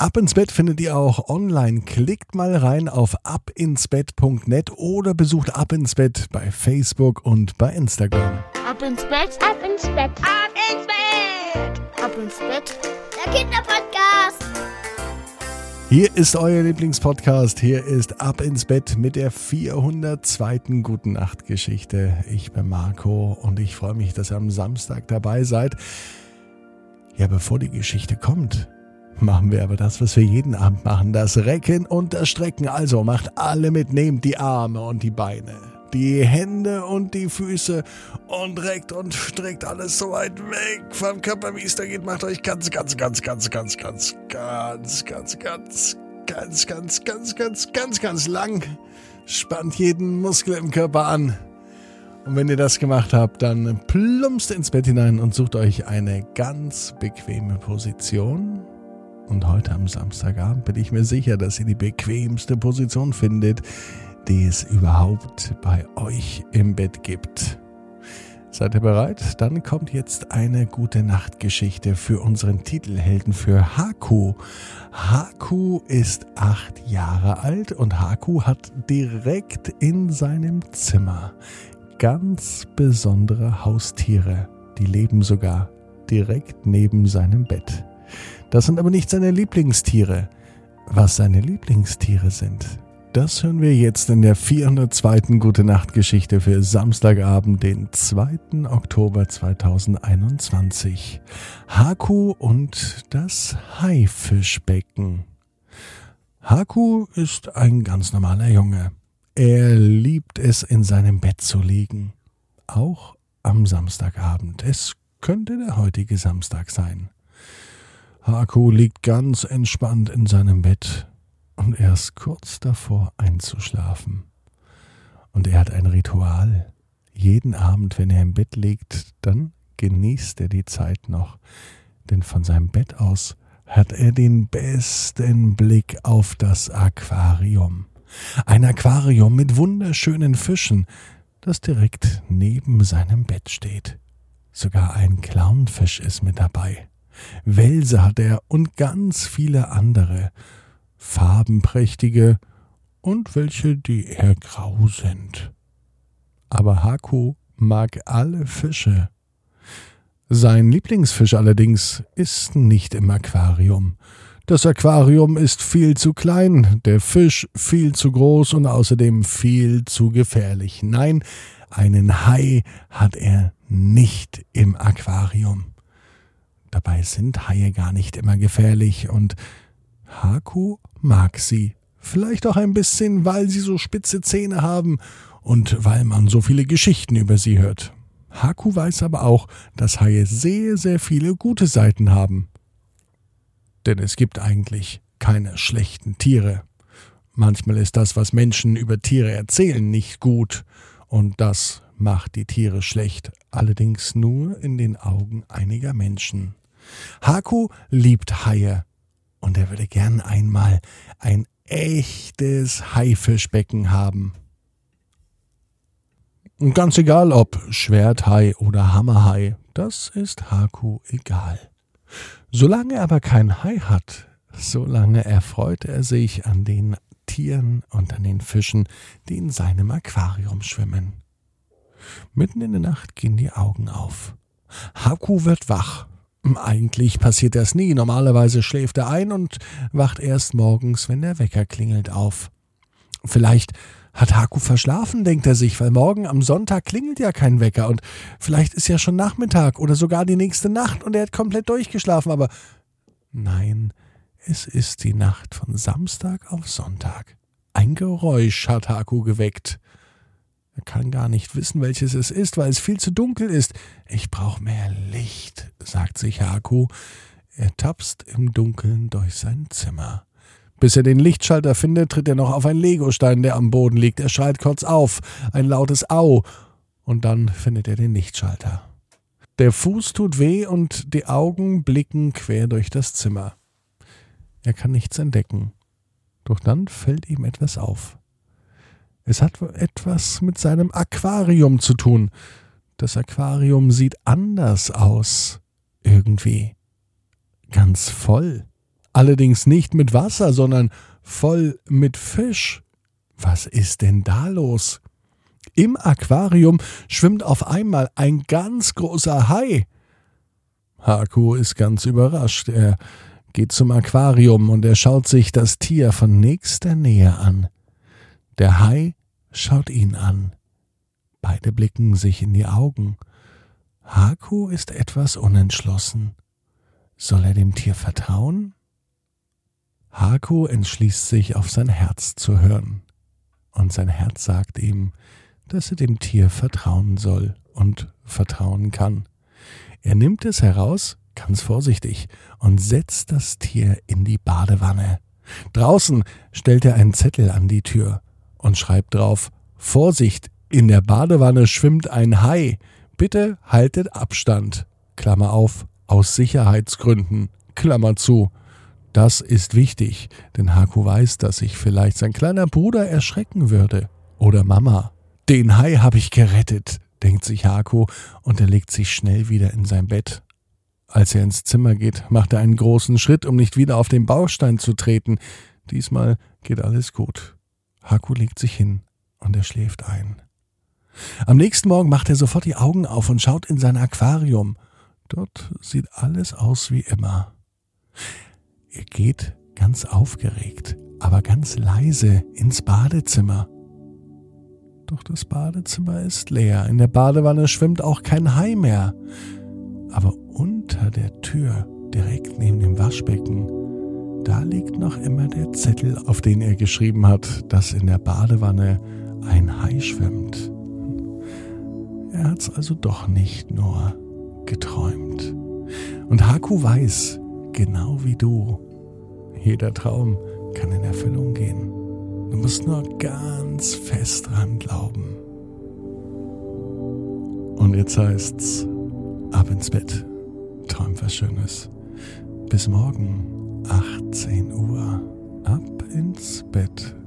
Ab ins Bett findet ihr auch online. Klickt mal rein auf abinsbett.net oder besucht Ab ins Bett bei Facebook und bei Instagram. Ab ins Bett, ab ins Bett, ab ins Bett, ab ins Bett. Der Kinderpodcast. Hier ist euer Lieblingspodcast. Hier ist Ab ins Bett mit der 402. Guten Nacht Geschichte. Ich bin Marco und ich freue mich, dass ihr am Samstag dabei seid. Ja, bevor die Geschichte kommt, machen wir aber das, was wir jeden Abend machen, das Recken und das Strecken. Also macht alle mit, nehmt die Arme und die Beine, die Hände und die Füße und reckt und streckt alles so weit weg vom Körper, wie es da geht. Macht euch ganz, ganz, ganz, ganz, ganz, ganz, ganz, ganz, ganz, ganz, ganz, ganz, ganz, ganz, ganz lang. Spannt jeden Muskel im Körper an. Und wenn ihr das gemacht habt, dann plumpst ins Bett hinein und sucht euch eine ganz bequeme Position. Und heute am Samstagabend bin ich mir sicher, dass ihr die bequemste Position findet, die es überhaupt bei euch im Bett gibt. Seid ihr bereit? Dann kommt jetzt eine gute Nachtgeschichte für unseren Titelhelden, für Haku. Haku ist acht Jahre alt und Haku hat direkt in seinem Zimmer ganz besondere Haustiere. Die leben sogar direkt neben seinem Bett. Das sind aber nicht seine Lieblingstiere. Was seine Lieblingstiere sind, das hören wir jetzt in der 402. Gute Nacht Geschichte für Samstagabend, den 2. Oktober 2021. Haku und das Haifischbecken. Haku ist ein ganz normaler Junge. Er liebt es, in seinem Bett zu liegen. Auch am Samstagabend. Es könnte der heutige Samstag sein. Haku liegt ganz entspannt in seinem Bett und er ist kurz davor einzuschlafen. Und er hat ein Ritual. Jeden Abend, wenn er im Bett liegt, dann genießt er die Zeit noch, denn von seinem Bett aus hat er den besten Blick auf das Aquarium. Ein Aquarium mit wunderschönen Fischen, das direkt neben seinem Bett steht. Sogar ein Clownfisch ist mit dabei. Welse hat er und ganz viele andere, farbenprächtige und welche, die eher grau sind. Aber Haku mag alle Fische. Sein Lieblingsfisch allerdings ist nicht im Aquarium, das Aquarium ist viel zu klein, der Fisch viel zu groß und außerdem viel zu gefährlich. Nein, einen Hai hat er nicht im Aquarium. Dabei sind Haie gar nicht immer gefährlich und Haku mag sie. Vielleicht auch ein bisschen, weil sie so spitze Zähne haben und weil man so viele Geschichten über sie hört. Haku weiß aber auch, dass Haie sehr, sehr viele gute Seiten haben. Denn es gibt eigentlich keine schlechten Tiere. Manchmal ist das, was Menschen über Tiere erzählen, nicht gut, und das macht die Tiere schlecht, allerdings nur in den Augen einiger Menschen. Haku liebt Haie, und er würde gern einmal ein echtes Haifischbecken haben. Und ganz egal ob Schwerthai oder Hammerhai, das ist Haku egal. Solange er aber kein Hai hat, solange erfreut er sich an den Tieren und an den Fischen, die in seinem Aquarium schwimmen. Mitten in der Nacht gehen die Augen auf. Haku wird wach. Eigentlich passiert das nie. Normalerweise schläft er ein und wacht erst morgens, wenn der Wecker klingelt, auf. Vielleicht hat Haku verschlafen, denkt er sich, weil morgen am Sonntag klingelt ja kein Wecker und vielleicht ist ja schon Nachmittag oder sogar die nächste Nacht und er hat komplett durchgeschlafen, aber nein, es ist die Nacht von Samstag auf Sonntag. Ein Geräusch hat Haku geweckt. Er kann gar nicht wissen, welches es ist, weil es viel zu dunkel ist. Ich brauche mehr Licht, sagt sich Haku. Er tapst im Dunkeln durch sein Zimmer. Bis er den Lichtschalter findet, tritt er noch auf einen Legostein, der am Boden liegt. Er schreit kurz auf, ein lautes Au, und dann findet er den Lichtschalter. Der Fuß tut weh und die Augen blicken quer durch das Zimmer. Er kann nichts entdecken. Doch dann fällt ihm etwas auf. Es hat etwas mit seinem Aquarium zu tun. Das Aquarium sieht anders aus. Irgendwie. Ganz voll Allerdings nicht mit Wasser, sondern voll mit Fisch. Was ist denn da los? Im Aquarium schwimmt auf einmal ein ganz großer Hai. Haku ist ganz überrascht. Er geht zum Aquarium und er schaut sich das Tier von nächster Nähe an. Der Hai schaut ihn an. Beide blicken sich in die Augen. Haku ist etwas unentschlossen. Soll er dem Tier vertrauen? Haku entschließt sich, auf sein Herz zu hören. Und sein Herz sagt ihm, dass er dem Tier vertrauen soll und vertrauen kann. Er nimmt es heraus, ganz vorsichtig, und setzt das Tier in die Badewanne. Draußen stellt er einen Zettel an die Tür und schreibt drauf Vorsicht, in der Badewanne schwimmt ein Hai. Bitte haltet Abstand. Klammer auf, aus Sicherheitsgründen. Klammer zu. Das ist wichtig, denn Haku weiß, dass sich vielleicht sein kleiner Bruder erschrecken würde. Oder Mama. Den Hai habe ich gerettet, denkt sich Haku, und er legt sich schnell wieder in sein Bett. Als er ins Zimmer geht, macht er einen großen Schritt, um nicht wieder auf den Baustein zu treten. Diesmal geht alles gut. Haku legt sich hin und er schläft ein. Am nächsten Morgen macht er sofort die Augen auf und schaut in sein Aquarium. Dort sieht alles aus wie immer. Er geht ganz aufgeregt, aber ganz leise ins Badezimmer. Doch das Badezimmer ist leer. In der Badewanne schwimmt auch kein Hai mehr. Aber unter der Tür, direkt neben dem Waschbecken, da liegt noch immer der Zettel, auf den er geschrieben hat, dass in der Badewanne ein Hai schwimmt. Er hat's also doch nicht nur geträumt. Und Haku weiß, genau wie du, jeder Traum kann in Erfüllung gehen. Du musst nur ganz fest dran glauben. Und jetzt heißt's, ab ins Bett, träum was Schönes. Bis morgen, 18 Uhr, ab ins Bett